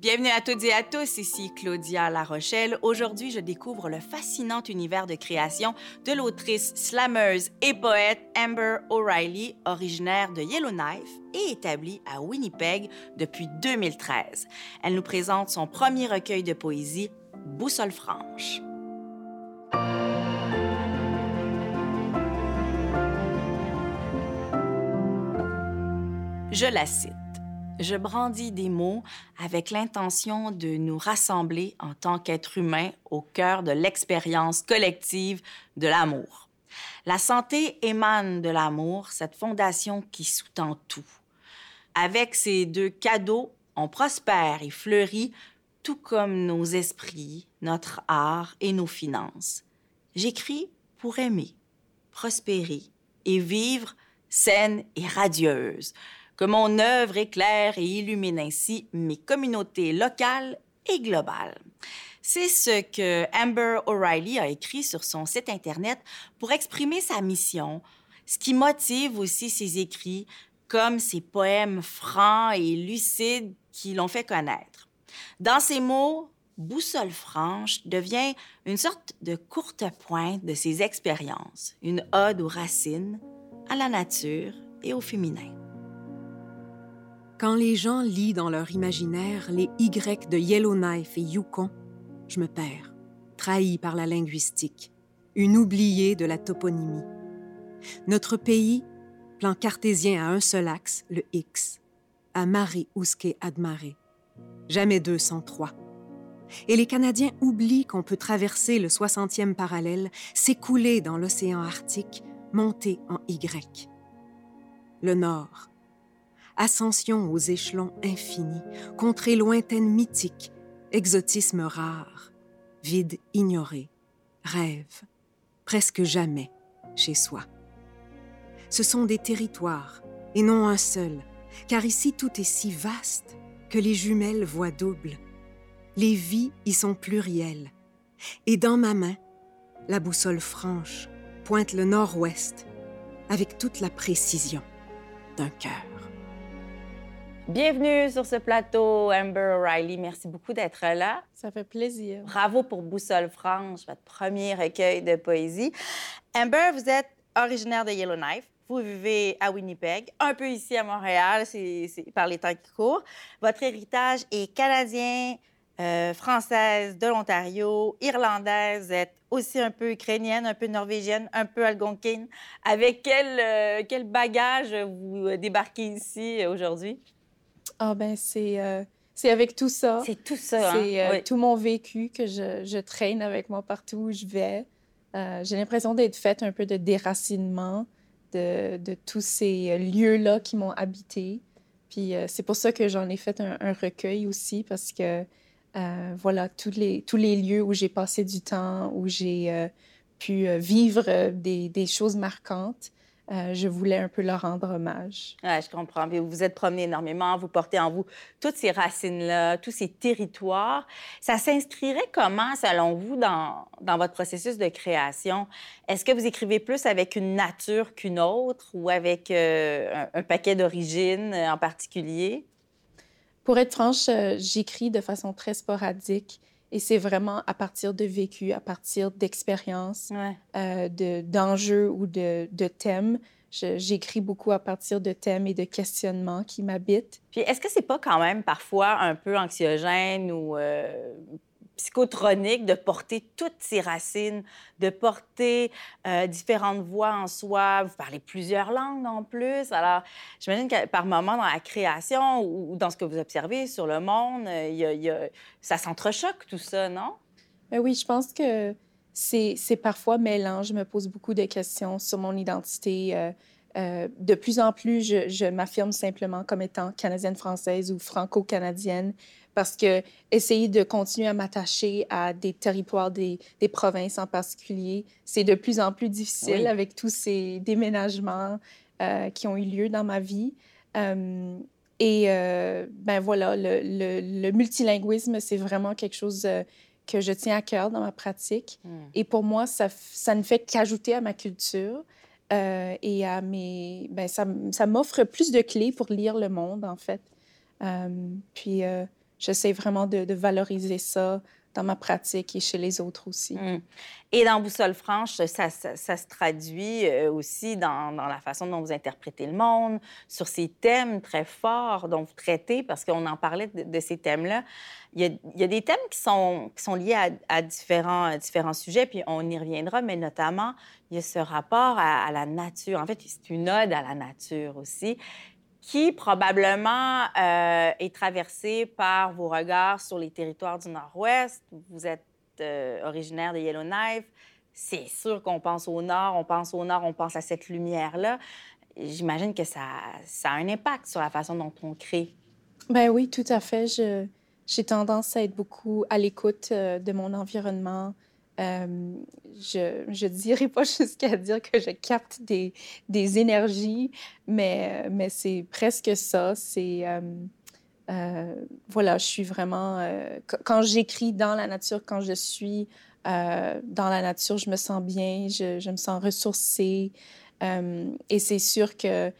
Bienvenue à toutes et à tous, ici Claudia La Rochelle. Aujourd'hui, je découvre le fascinant univers de création de l'autrice, slameuse et poète Amber O'Reilly, originaire de Yellowknife et établie à Winnipeg depuis 2013. Elle nous présente son premier recueil de poésie, Boussole franche. Je la cite je brandis des mots avec l'intention de nous rassembler en tant qu'êtres humains au cœur de l'expérience collective de l'amour. La santé émane de l'amour, cette fondation qui sous-tend tout. Avec ces deux cadeaux, on prospère et fleurit, tout comme nos esprits, notre art et nos finances. J'écris pour aimer, prospérer et vivre saine et radieuse, que mon œuvre éclaire et illumine ainsi mes communautés locales et globales. C'est ce que Amber O'Reilly a écrit sur son site Internet pour exprimer sa mission, ce qui motive aussi ses écrits, comme ses poèmes francs et lucides qui l'ont fait connaître. Dans ces mots, Boussole franche devient une sorte de courte pointe de ses expériences, une ode aux racines, à la nature et au féminin. Quand les gens lisent dans leur imaginaire les Y de Yellowknife et Yukon, je me perds, trahi par la linguistique, une oubliée de la toponymie. Notre pays, plan cartésien à un seul axe, le X, à mare usque ad mare, jamais deux sans trois. Et les Canadiens oublient qu'on peut traverser le 60e parallèle, s'écouler dans l'océan Arctique, monter en Y. Le Nord, ascension aux échelons infinis, contrées lointaines mythiques, exotisme rare, vide ignoré, rêve, presque jamais chez soi. Ce sont des territoires, et non un seul, car ici tout est si vaste que les jumelles voient double. Les vies y sont plurielles. Et dans ma main, la boussole franche pointe le nord-ouest avec toute la précision d'un cœur. Bienvenue sur ce plateau, Amber O'Reilly. Merci beaucoup d'être là. Ça fait plaisir. Bravo pour Boussole franche, votre premier recueil de poésie. Amber, vous êtes originaire de Yellowknife. Vous vivez à Winnipeg, un peu ici à Montréal, c'est par les temps qui courent. Votre héritage est canadien, euh, française de l'Ontario, irlandaise, vous êtes aussi un peu ukrainienne, un peu norvégienne, un peu algonquine. Avec quel, euh, quel bagage vous débarquez ici aujourd'hui? Ah ben c'est euh, c'est avec tout ça. C'est tout ça. Hein? C'est euh, tout mon vécu que je, je, traîne avec moi partout où je vais. Euh, j'ai l'impression d'être faite un peu de déracinement de, de tous ces lieux-là qui m'ont habité. Puis c'est pour ça que j'en ai fait un, un, recueil aussi parce que voilà tous les tous les lieux où j'ai passé du temps, où j'ai pu vivre des, des choses marquantes. Euh, je voulais un peu leur rendre hommage. Ouais, je comprends. Vous vous êtes promené énormément, vous portez en vous toutes ces racines-là, tous ces territoires. Ça s'inscrirait comment, selon vous, dans, dans votre processus de création? Est-ce que vous écrivez plus avec une nature qu'une autre ou avec euh, un, un, paquet d'origines en particulier? Pour être franche, euh, j'écris de façon très sporadique. Et c'est vraiment à partir de vécu, à partir d'expériences, ouais. euh, d'enjeux ou de, de thèmes. J'écris beaucoup à partir de thèmes et de questionnements qui m'habitent. Puis est-ce que c'est pas quand même parfois un peu anxiogène ou euh, psychotronique de porter toutes ces racines, de porter euh, différentes voix en soi. Vous parlez plusieurs langues en plus. Alors, j'imagine que par moment dans la création ou dans ce que vous observez sur le monde, euh, ça s'entrechoque tout ça, non? Mais oui, je pense que c'est parfois mêlant. Je me pose beaucoup de questions sur mon identité. Euh, de plus en plus, je, je m'affirme simplement comme étant canadienne-française ou franco-canadienne parce que essayer de continuer à m'attacher à des territoires, des, des, provinces en particulier, c'est de plus en plus difficile oui. avec tous ces déménagements euh, qui ont eu lieu dans ma vie. Euh, et euh, ben voilà, le, le, le multilinguisme, c'est vraiment quelque chose euh, que je tiens à cœur dans ma pratique. Mm. Et pour moi, ça, ça ne fait qu'ajouter à ma culture. Euh, et à mes, ben, ça, ça m'offre plus de clés pour lire le monde, en fait. Euh, puis, euh, j'essaie vraiment de, valoriser ça dans ma pratique et chez les autres aussi. Mmh. Et dans Boussole franche, ça, se traduit euh, aussi dans, la façon dont vous interprétez le monde, sur ces thèmes très forts dont vous traitez, parce qu'on en parlait de, ces thèmes-là. Il y, a, des thèmes qui sont, liés à, différents sujets, puis on y reviendra, mais notamment, il y a ce rapport à, à la nature. En fait, c'est une ode à la nature aussi qui probablement euh, est traversé par vos regards sur les territoires du Nord-Ouest. Vous êtes euh, originaire de Yellowknife. C'est sûr qu'on pense au Nord, on pense au Nord, on pense à cette lumière-là. J'imagine que ça, ça, a un impact sur la façon dont on crée. Ben oui, tout à fait. j'ai tendance à être beaucoup à l'écoute euh, de mon environnement, euh, je ne dirais pas jusqu'à dire que je capte des, énergies, mais, mais c'est presque ça. C'est. Euh, euh, voilà, je suis vraiment. quand j'écris dans la nature, quand je suis dans la nature, je me sens bien, je, je me sens ressourcée. et c'est sûr que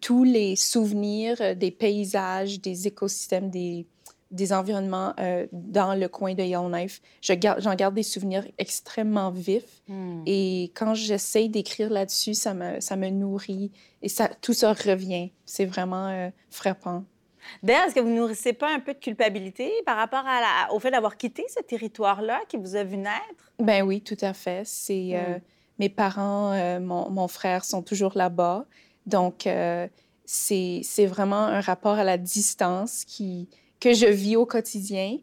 tous les souvenirs des paysages, des écosystèmes, des, des environnements euh, dans le coin de Yellowknife. J'en garde, garde, des souvenirs extrêmement vifs. Hmm. Et quand j'essaie d'écrire là-dessus, ça me, ça me nourrit et ça, tout ça revient. C'est vraiment euh, frappant. D'ailleurs, est-ce que vous ne nourrissez pas un peu de culpabilité par rapport à au fait d'avoir quitté ce territoire-là qui vous a vu naître? Ben oui, tout à fait. C'est euh, hmm. mes parents, mon, mon, frère sont toujours là-bas. Donc, c'est vraiment un rapport à la distance qui, que je vis au quotidien.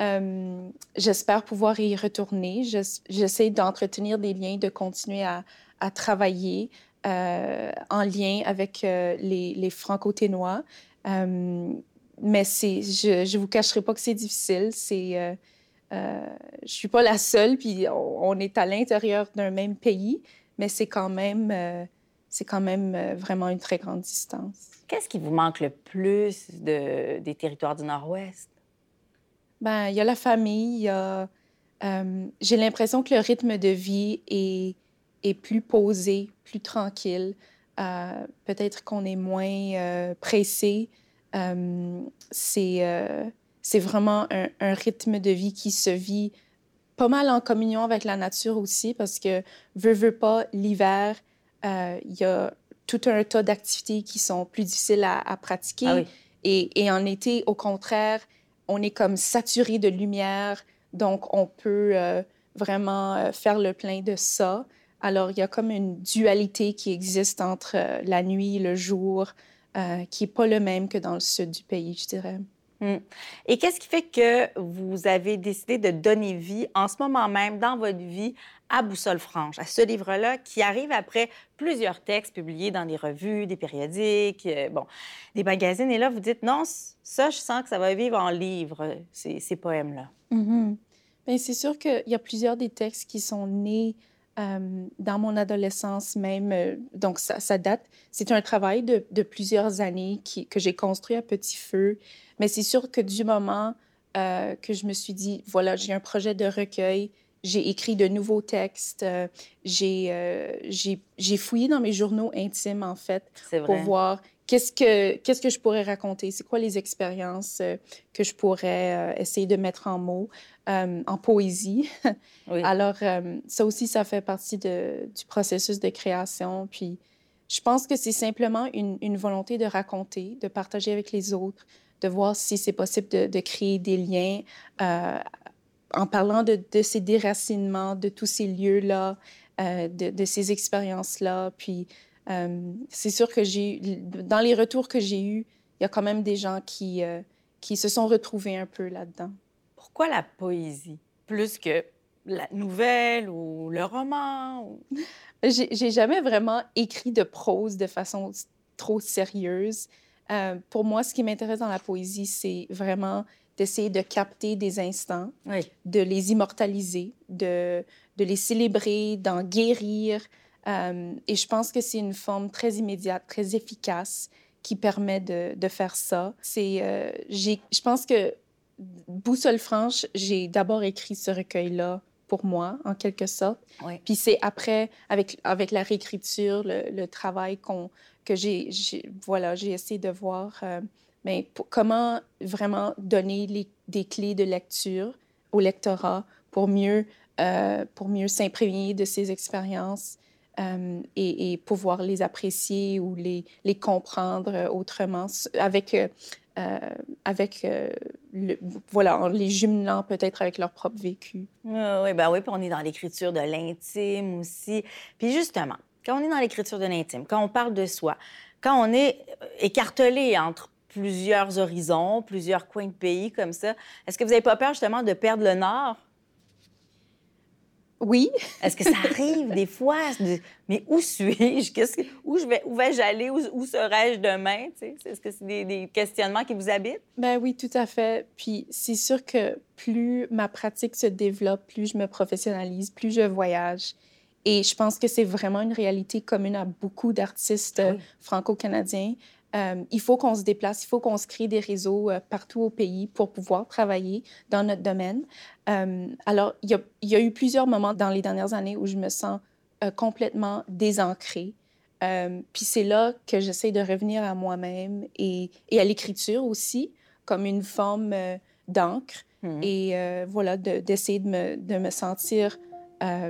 Euh, j'espère pouvoir y retourner. J'essaie d'entretenir des liens, de continuer à, à travailler euh, en lien avec euh, les, les franco-ténois. mais je ne vous cacherai pas que c'est difficile. C'est, je suis pas la seule, puis on, on est à l'intérieur d'un même pays, mais c'est quand même, c'est quand même vraiment une très grande distance. Qu'est-ce qui vous manque le plus de, des territoires du Nord-Ouest? Ben, il y a la famille, il y a... Euh, j'ai l'impression que le rythme de vie est, est plus posé, plus tranquille. Euh, peut-être qu'on est moins euh, pressé. c'est, c'est vraiment un, un, rythme de vie qui se vit pas mal en communion avec la nature aussi, parce que, veut, veut pas, l'hiver, il y a tout un tas d'activités qui sont plus difficiles à, pratiquer. Ah et, et, en été, au contraire, on est comme saturé de lumière, donc on peut euh, vraiment euh, faire le plein de ça. Alors, il y a comme une dualité qui existe entre euh, la nuit et le jour, qui n'est pas le même que dans le sud du pays, je dirais. Hmm. Et qu'est-ce qui fait que vous avez décidé de donner vie en ce moment même dans votre vie à Boussole franche, à ce livre-là qui arrive après plusieurs textes publiés dans des revues, des périodiques, euh, bon, des magazines. Et là, vous dites, non, ça, je sens que ça va vivre en livre, ces, poèmes-là. Mm c'est sûr qu'il y a plusieurs des textes qui sont nés euh, dans mon adolescence même. Euh, donc, ça, date. C'est un travail de, plusieurs années que j'ai construit à petit feu. Mais c'est sûr que du moment que je me suis dit, voilà, j'ai un projet de recueil, j'ai écrit de nouveaux textes. Euh, euh, j'ai, j'ai, fouillé dans mes journaux intimes, en fait, pour voir qu'est-ce que, qu'est-ce que je pourrais raconter, c'est quoi les expériences euh, que je pourrais essayer de mettre en mots, en poésie. Alors, ça aussi, ça fait partie de, du processus de création. Puis, je pense que c'est simplement une, une, volonté de raconter, de partager avec les autres, de voir si c'est possible de, de créer des liens en parlant de, ces déracinements, de tous ces lieux-là, euh, de, ces expériences-là. Puis euh, c'est sûr que j'ai, dans les retours que j'ai eus, il y a quand même des gens qui, euh, qui se sont retrouvés un peu là-dedans. Pourquoi la poésie? Plus que la nouvelle ou le roman? j'ai, jamais vraiment écrit de prose de façon trop sérieuse. pour moi, ce qui m'intéresse dans la poésie, c'est vraiment d'essayer de capter des instants, de les immortaliser, de, de les célébrer, d'en guérir. Euh, et je pense que c'est une forme très immédiate, très efficace qui permet de, de faire ça. C'est, euh, je pense que Boussole franche, j'ai d'abord écrit ce recueil-là pour moi, en quelque sorte. Puis c'est après, avec, avec la réécriture, le, le travail qu'on, que j'ai, voilà, j'ai essayé de voir euh, mais comment vraiment donner des clés de lecture au lectorat pour mieux, euh, pour mieux s'imprégner de ces expériences euh, et, pouvoir les apprécier ou les, les comprendre autrement avec, euh, avec voilà, en les jumelant peut-être avec leur propre vécu. oui, ben oui, puis on est dans l'écriture de l'intime aussi. Puis justement, quand on est dans l'écriture de l'intime, quand on parle de soi, quand on est écartelé entre plusieurs horizons, plusieurs coins de pays comme ça, est-ce que vous n'avez pas peur justement de perdre le nord? Oui. Est-ce que ça arrive des fois? mais où suis-je? Que... Où, je vais... où vais-je aller? Où, serai-je demain? Est-ce que c'est des, des, questionnements qui vous habitent? Ben oui, tout à fait. Puis c'est sûr que plus ma pratique se développe, plus je me professionnalise, plus je voyage. Et je pense que c'est vraiment une réalité commune à beaucoup d'artistes ah franco-canadiens. Euh, il faut qu'on se déplace, il faut qu'on se crée des réseaux euh, partout au pays pour pouvoir travailler dans notre domaine. Euh, alors, il y, a, eu plusieurs moments dans les dernières années où je me sens complètement désancrée. puis c'est là que j'essaie de revenir à moi-même et, à l'écriture aussi, comme une forme d'encre. Mmh. Et voilà, d'essayer de, me, de, me, sentir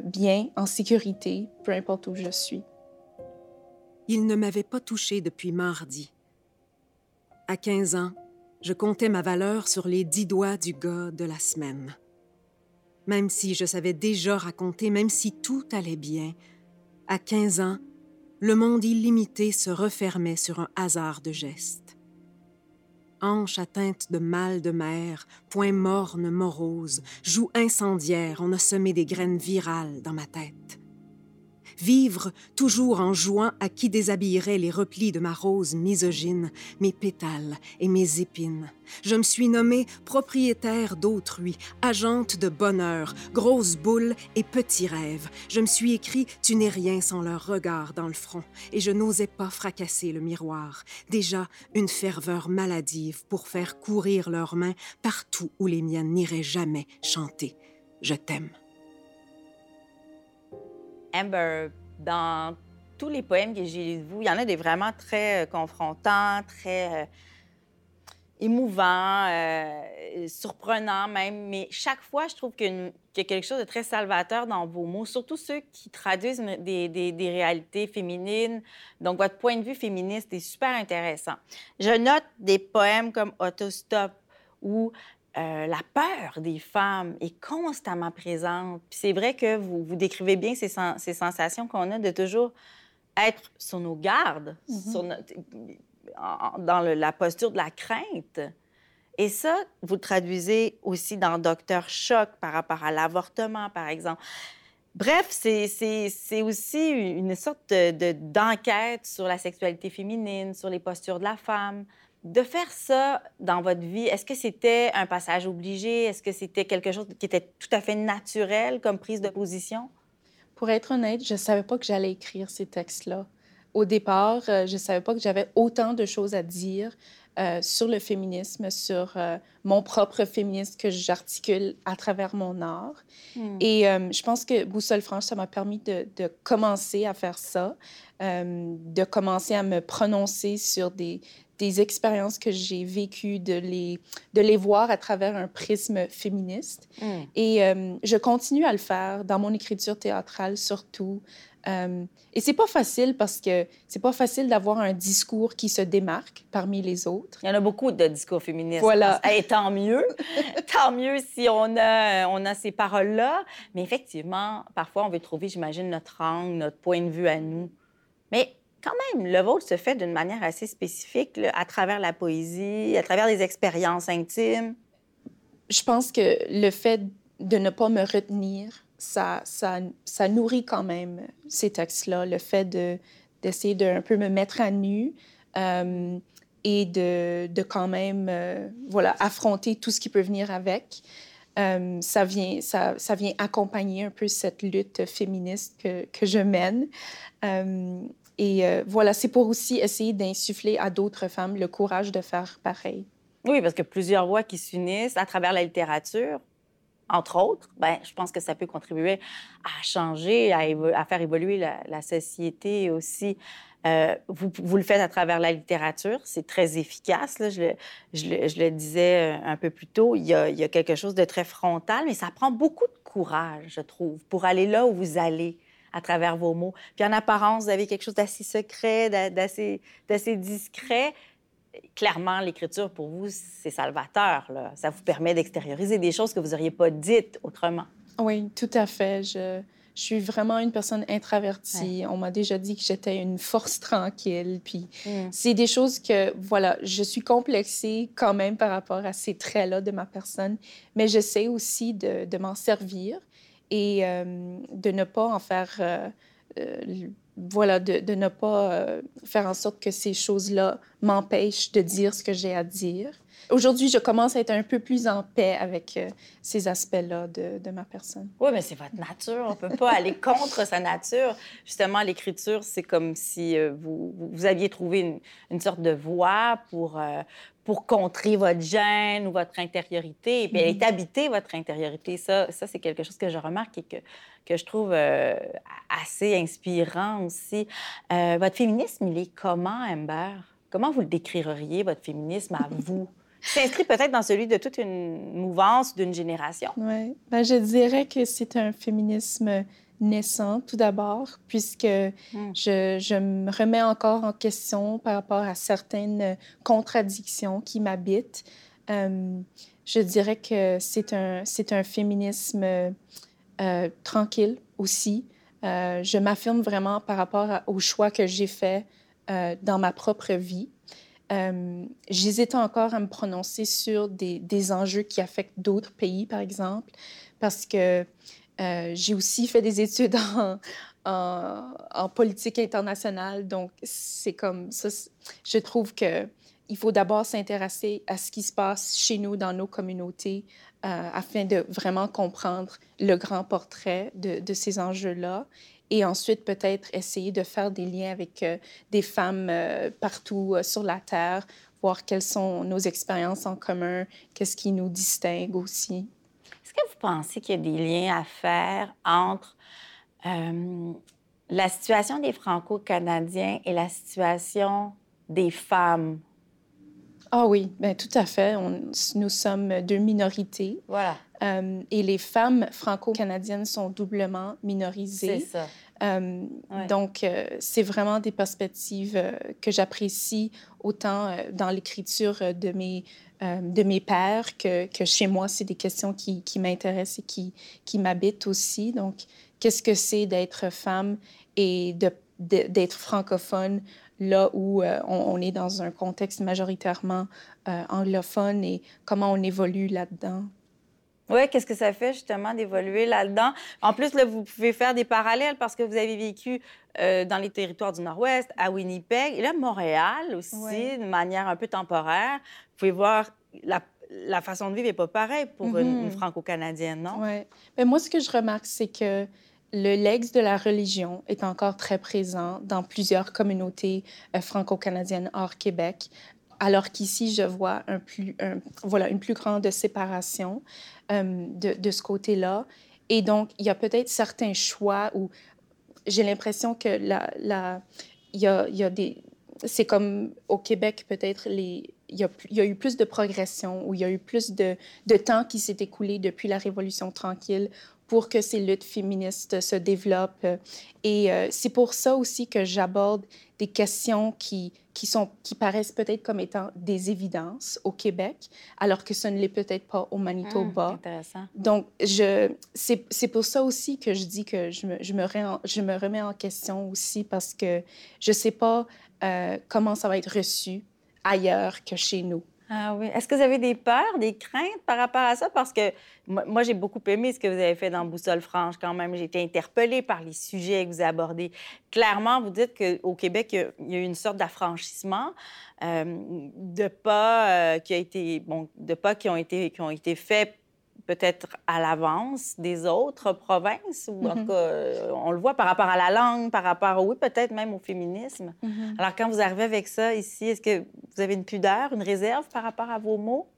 bien, en sécurité, peu importe où je suis. Il ne m'avait pas touché depuis mardi. À 15 ans, je comptais ma valeur sur les dix doigts du gars de la semaine. Même si je savais déjà raconter, même si tout allait bien, à 15 ans, le monde illimité se refermait sur un hasard de gestes. Hanche atteinte de mal de mer, poing morne, morose, joue incendiaire, on a semé des graines virales dans ma tête vivre toujours en jouant à qui déshabillerait les replis de ma rose misogyne, mes pétales et mes épines. Je me suis nommée propriétaire d'autrui, agente de bonheur, grosse boule et petit rêve. Je me suis écrit Tu n'es rien sans leur regard dans le front, et je n'osais pas fracasser le miroir. Déjà une ferveur maladive pour faire courir leurs mains partout où les miennes n'iraient jamais chanter. Je t'aime. Dans tous les poèmes que j'ai lus de vous, il y en a des vraiment très euh, confrontants, très euh, émouvants, euh, surprenants même. Mais chaque fois, je trouve qu'il y a quelque chose de très salvateur dans vos mots, surtout ceux qui traduisent des, réalités féminines. Donc, votre point de vue féministe est super intéressant. Je note des poèmes comme Autostop où euh, la peur des femmes est constamment présente. Puis c'est vrai que vous, vous décrivez bien ces, ces sensations qu'on a de toujours être sur nos gardes, mm-hmm. sur dans la posture de la crainte. Et ça, vous le traduisez aussi dans Docteur Choc par rapport à l'avortement, par exemple. Bref, c'est aussi une sorte d'enquête de, sur la sexualité féminine, sur les postures de la femme, de faire ça dans votre vie, est-ce que c'était un passage obligé? Est-ce que c'était quelque chose qui était tout à fait naturel comme prise de position? Pour être honnête, je ne savais pas que j'allais écrire ces textes-là. Au départ, euh, je ne savais pas que j'avais autant de choses à dire euh, sur le féminisme, sur euh, mon propre féminisme que j'articule à travers mon art. Hmm. Et je pense que Boussole Franche, ça m'a permis de, de, commencer à faire ça, de commencer à me prononcer sur des, des expériences que j'ai vécues, de les, de les voir à travers un prisme féministe. Mm. Et euh, je continue à le faire dans mon écriture théâtrale surtout. Euh, et c'est pas facile parce que c'est pas facile d'avoir un discours qui se démarque parmi les autres. Il y en a beaucoup de discours féministes. Voilà. Et tant mieux. tant mieux si on a, on a ces paroles-là. Mais effectivement, parfois, on veut trouver, j'imagine, notre angle, notre point de vue à nous. Mais quand même, le vôtre se fait d'une manière assez spécifique, à travers la poésie, à travers des expériences intimes? Je pense que le fait de ne pas me retenir, ça, nourrit quand même ces textes-là. Le fait de, d'essayer de un peu me mettre à nu euh, et de, quand même euh, voilà, affronter tout ce qui peut venir avec. Euh, ça, vient, ça, vient accompagner un peu cette lutte féministe que je mène. Et euh, voilà, c'est pour aussi essayer d'insuffler à d'autres femmes le courage de faire pareil. Oui, parce que plusieurs voix qui s'unissent à travers la littérature. entre autres, ben, je pense que ça peut contribuer à changer, à, faire évoluer la, société aussi. Euh, vous, le faites à travers la littérature, c'est très efficace. Je, le, disais euh, un peu plus tôt, il y, a, quelque chose de très frontal, mais ça prend beaucoup de courage, je trouve, pour aller là où vous allez à travers vos mots. Puis en apparence, vous avez quelque chose d'assez secret, d'assez discret. Clairement, l'écriture, pour vous, c'est salvateur. Là. Ça vous permet d'extérioriser des choses que vous n'auriez pas dites autrement. Oui, tout à fait. Je, je suis vraiment une personne introvertie. On m'a déjà dit que j'étais une force tranquille. Puis mm. c'est des choses que, voilà, je suis complexée quand même par rapport à ces traits-là de ma personne, mais j'essaie aussi de, de m'en servir et euh, de ne pas en faire, euh, euh, voilà, de, de, ne pas faire en sorte que ces choses-là m'empêchent de dire ce que j'ai à dire. Aujourd'hui, je commence à être un peu plus en paix avec ces aspects-là de, de, ma personne. Oui, mais c'est votre nature. On ne peut pas aller contre sa nature. Justement, l'écriture, c'est comme si vous, vous, aviez trouvé une, une, sorte de voie pour, pour contrer votre gêne ou votre intériorité. Et puis, elle est habitée, votre intériorité. Ça, ça c'est quelque chose que je remarque et que, que je trouve euh, assez inspirant aussi. Euh, votre féminisme, il est comment, Amber? Comment vous le décririez, votre féminisme, à vous? S'inscrit peut-être dans celui de toute une mouvance d'une génération. Oui. Ben, je dirais que c'est un féminisme naissant, tout d'abord, puisque hmm. je, je, me remets encore en question par rapport à certaines contradictions qui m'habitent. Euh, je dirais que c'est un, c'est un féminisme euh, tranquille aussi. Euh, je m'affirme vraiment par rapport au choix que j'ai fait dans ma propre vie. J'hésite encore à me prononcer sur des, enjeux qui affectent d'autres pays, par exemple, parce que euh, j'ai aussi fait des études en, politique internationale, donc c'est comme ça. Je trouve que il faut d'abord s'intéresser à ce qui se passe chez nous, dans nos communautés, euh, afin de vraiment comprendre le grand portrait de ces enjeux-là. Et ensuite, peut-être essayer de faire des liens avec euh, des femmes partout sur la Terre, voir quelles sont nos expériences en commun, qu'est-ce qui nous distingue aussi. Est-ce que vous pensez qu'il y a des liens à faire entre euh, la situation des Franco-Canadiens et la situation des femmes? Ah oui, bien, tout à fait. nous sommes deux minorités. Voilà. Euh, et les femmes franco-canadiennes sont doublement minorisées. C'est ça. Euh, donc, c'est vraiment des perspectives que j'apprécie autant dans l'écriture de mes euh, de mes pères que, que chez moi, c'est des questions qui, qui m'intéressent et qui, qui m'habitent aussi. Donc, qu'est-ce que c'est d'être femme et d'être francophone là où euh, on, est dans un contexte majoritairement euh, anglophone et comment on évolue là-dedans? Oui, qu'est-ce que ça fait justement d'évoluer là-dedans? En plus, là, vous pouvez faire des parallèles parce que vous avez vécu dans les territoires du Nord-Ouest, à Winnipeg, et là, Montréal aussi, de manière un peu temporaire pouvez voir, la, la façon de vivre n'est pas pareille pour une, mhm. franco-canadienne, non? Oui. Mais moi, ce que je remarque, c'est que le legs de la religion est encore très présent dans plusieurs communautés euh, franco-canadiennes hors Québec, alors qu'ici, je vois une plus grande séparation euh, de, ce côté-là. Et donc, il y a peut-être certains choix où j'ai l'impression que y a. C'est comme au Québec, peut-être, il y, a, eu plus de progression, où il y a eu plus de temps qui s'est écoulé depuis la Révolution tranquille pour que ces luttes féministes se développent. Et euh, c'est pour ça aussi que j'aborde des questions qui, qui, sont, qui paraissent peut-être comme étant des évidences au Québec, alors que ce ne l'est peut-être pas au Manitoba. Ah, intéressant. Donc, je, c'est, c'est pour ça aussi que je dis que je me, je me, je me remets en question aussi parce que je ne sais pas euh, comment ça va être reçu ailleurs que chez nous. Ah oui. Est-ce que vous avez des peurs, des craintes par rapport à ça? Parce que moi, j'ai beaucoup aimé ce que vous avez fait dans Boussole franche quand même. J'ai été interpellée par les sujets que vous abordez. Clairement, vous dites qu'au Québec, il y a eu une sorte d'affranchissement euh, de pas euh, qui a été de pas qui ont été qui ont été faits peut-être à l'avance des autres provinces, ou en tout mm-hmm. cas, euh, on le voit par rapport à la langue, par rapport, oui, peut-être même au féminisme. Mm-hmm. Alors, quand vous arrivez avec ça ici, est-ce que vous avez une pudeur, une réserve par rapport à vos mots?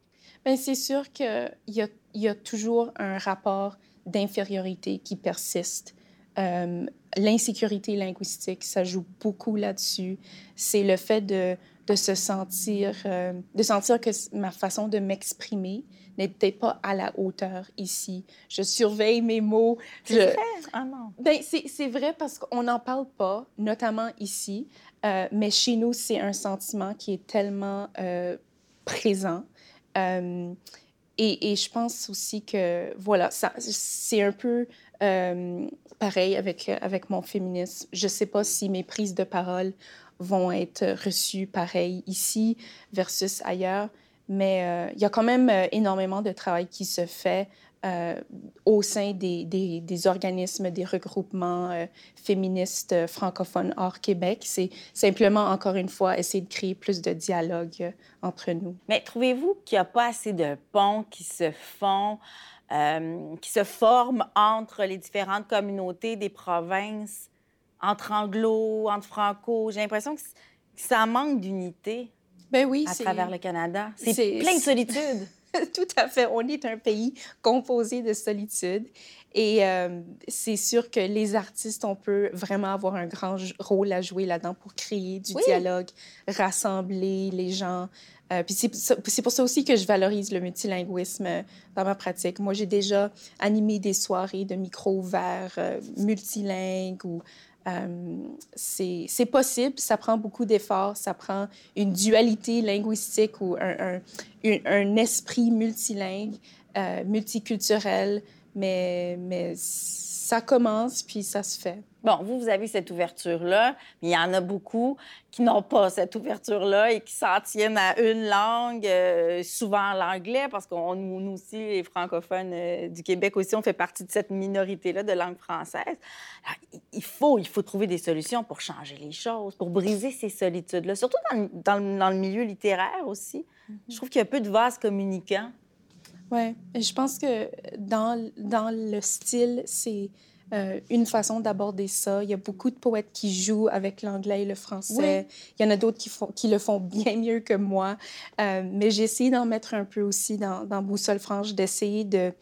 Bien, c'est sûr qu'il y a, y a toujours un rapport d'infériorité qui persiste. Euh, l'insécurité linguistique, ça joue beaucoup là-dessus. C'est le fait de, de se sentir, euh, de sentir que ma façon de m'exprimer n'était pas à la hauteur ici. Je surveille mes mots. C'est vrai? Ah non. Ben, c'est vrai parce qu'on n'en parle pas, notamment ici. Euh, mais chez nous, c'est un sentiment qui est tellement euh, présent. Euh, et, et, je pense aussi que, voilà, c'est un peu pareil avec, avec mon féminisme. Je ne sais pas si mes prises de parole vont être reçues pareil ici versus ailleurs, mais il y a quand même énormément de travail qui se fait euh, au sein des, des, organismes, des regroupements euh, féministes euh, francophones hors Québec. C'est simplement, encore une fois, essayer de créer plus de dialogue entre nous. Mais trouvez-vous qu'il n'y a pas assez de ponts qui se font, qui se forment entre les différentes communautés des provinces, entre anglo, entre franco? J'ai l'impression que ça manque d'unité. Ben oui, à travers le Canada. C'est plein de solitude. Tout à fait. On est un pays composé de solitude. Et euh, c'est sûr que les artistes, on peut vraiment avoir un grand rôle à jouer là-dedans pour créer du dialogue, rassembler les gens. Euh, puis c'est pour ça aussi que je valorise le multilinguisme dans ma pratique. Moi, j'ai déjà animé des soirées de micro ouverts euh, multilingues ou euh, c'est possible, ça prend beaucoup d'efforts, ça prend une dualité linguistique ou un, esprit multilingue, euh, multiculturel, mais, mais ça commence puis ça se fait. Bon, vous, vous avez cette ouverture-là, mais il y en a beaucoup qui n'ont pas cette ouverture-là et qui s'en tiennent à une langue, euh, souvent l'anglais, parce qu'on nous aussi, les francophones euh, du Québec aussi, on fait partie de cette minorité-là de langue française. il faut, il faut trouver des solutions pour changer les choses, pour briser ces solitudes-là, surtout dans, dans, dans, le milieu littéraire aussi. Mm-hmm. Je trouve qu'il y a peu de vases communicants. Oui, je pense que dans, dans le style, c'est euh, une façon d'aborder ça. Il y a beaucoup de poètes qui jouent avec l'anglais et le français. Il y en a d'autres qui, font, qui le font bien mieux que moi. Euh, mais j'ai essayé d'en mettre un peu aussi dans, dans Boussole Franche, d'essayer de,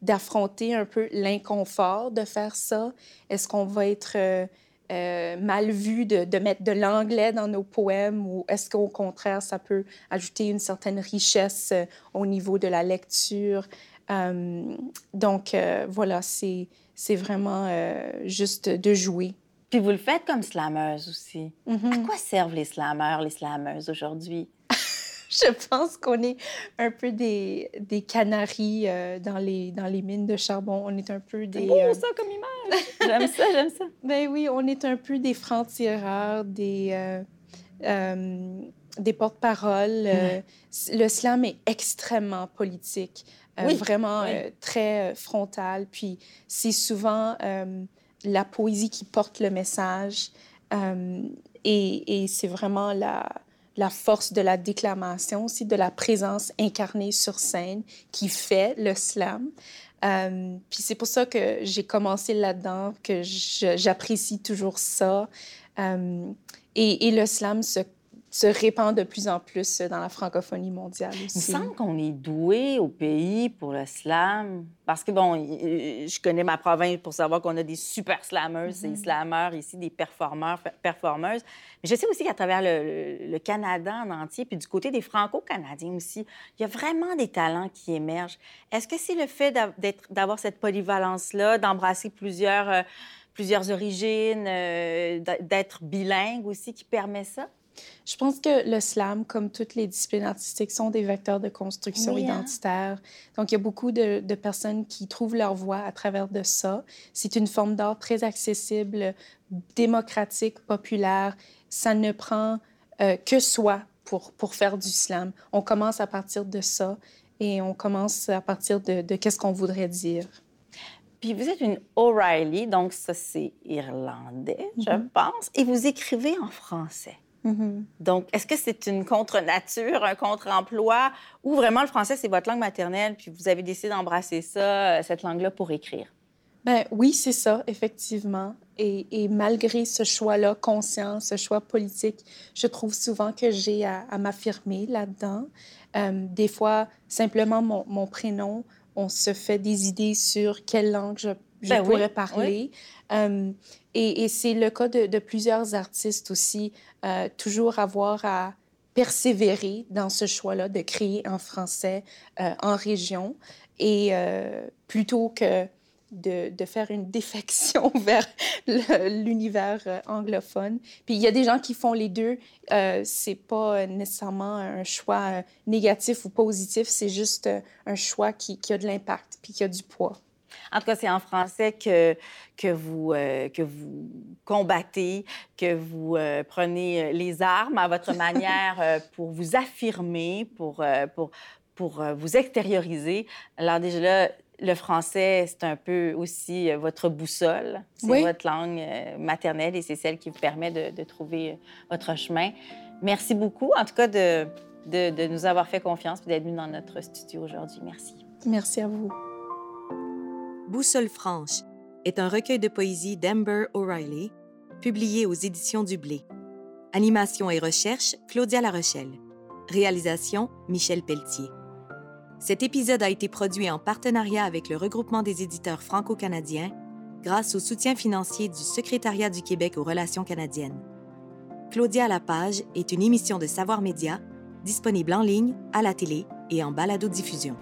d'affronter un peu l'inconfort de faire ça. Est-ce qu'on va être euh, mal vu de, de, mettre de l'anglais dans nos poèmes ou est-ce qu'au contraire, ça peut ajouter une certaine richesse au niveau de la lecture? donc, voilà, c'est c'est vraiment euh, juste de jouer. Puis vous le faites comme slameuse aussi. Mm-hmm. À quoi servent les slameurs, les slameuses aujourd'hui? Je pense qu'on est un peu des, des canaris euh, dans, les, dans les mines de charbon. On est un peu des... beau, euh, ça, comme image! j'aime ça, j'aime ça. Ben oui, on est un peu des francs-tireurs, des, des porte-paroles. Le slam est extrêmement politique. Euh, vraiment euh, très euh, frontale. Puis c'est souvent la poésie qui porte le message et, et c'est vraiment la, la force de la déclamation, aussi de la présence incarnée sur scène qui fait le slam. puis c'est pour ça que j'ai commencé là-dedans, que j'apprécie toujours ça. et, et, le slam se se répand de plus en plus dans la francophonie mondiale aussi. Il me semble qu'on est doué au pays pour le slam. Parce que, bon, je connais ma province pour savoir qu'on a des super slammeuses et mm-hmm. slammeurs ici, des performeurs, performeuses. Mais je sais aussi qu'à travers le, Canada en entier, puis du côté des franco-canadiens aussi, il y a vraiment des talents qui émergent. Est-ce que c'est le fait d'avoir cette polyvalence-là, d'embrasser plusieurs, euh, plusieurs origines, euh, d'être bilingue aussi, qui permet ça? Je pense que le slam, comme toutes les disciplines artistiques, sont des vecteurs de construction hein. identitaire. Donc, il y a beaucoup de, personnes qui trouvent leur voix à travers de ça. C'est une forme d'art très accessible, démocratique, populaire. Ça ne prend euh, que soi pour, pour faire du slam. On commence à partir de ça et on commence à partir de, de qu'est-ce qu'on voudrait dire. Puis vous êtes une O'Reilly, donc ça c'est irlandais, je mm-hmm. pense, et vous écrivez en français. Mm-hmm. Donc, est-ce que c'est une contre-nature, un contre-emploi, ou vraiment le français, c'est votre langue maternelle, puis vous avez décidé d'embrasser ça, euh, cette langue-là, pour écrire? Ben oui, c'est ça, effectivement. Et, et, malgré ce choix-là conscient, ce choix politique, je trouve souvent que j'ai à, à m'affirmer là-dedans. Euh, des fois, simplement mon, mon, prénom, on se fait des idées sur quelle langue je, je ben pourrais oui, parler. Oui. Euh, et, et c'est le cas de, de, plusieurs artistes aussi, euh, toujours avoir à persévérer dans ce choix-là de créer en français euh, en région et euh, plutôt que de, de, faire une défection vers l'univers anglophone. Puis il y a des gens qui font les deux. C'est pas nécessairement un choix négatif ou positif, c'est juste un choix qui, qui a de l'impact puis qui a du poids. En tout cas, c'est en français que, que, vous, euh, que vous combattez, que vous euh, prenez les armes à votre manière euh, pour vous affirmer, pour, pour, pour vous extérioriser. Alors déjà là, le français, c'est un peu aussi votre boussole. C'est oui. votre langue maternelle et c'est celle qui vous permet de, de, trouver votre chemin. Merci beaucoup, en tout cas, de, de, de nous avoir fait confiance et d'être venu dans notre studio aujourd'hui. Merci. Merci à vous. Boussole franche est un recueil de poésie d'Amber O'Reilly, publié aux éditions du Blé. Animation et recherche, Claudia Larochelle. Réalisation, Michel Pelletier. Cet épisode a été produit en partenariat avec le regroupement des éditeurs franco-canadiens grâce au soutien financier du Secrétariat du Québec aux relations canadiennes. Claudia à la page est une émission de Savoir Média disponible en ligne, à la télé et en balado-diffusion.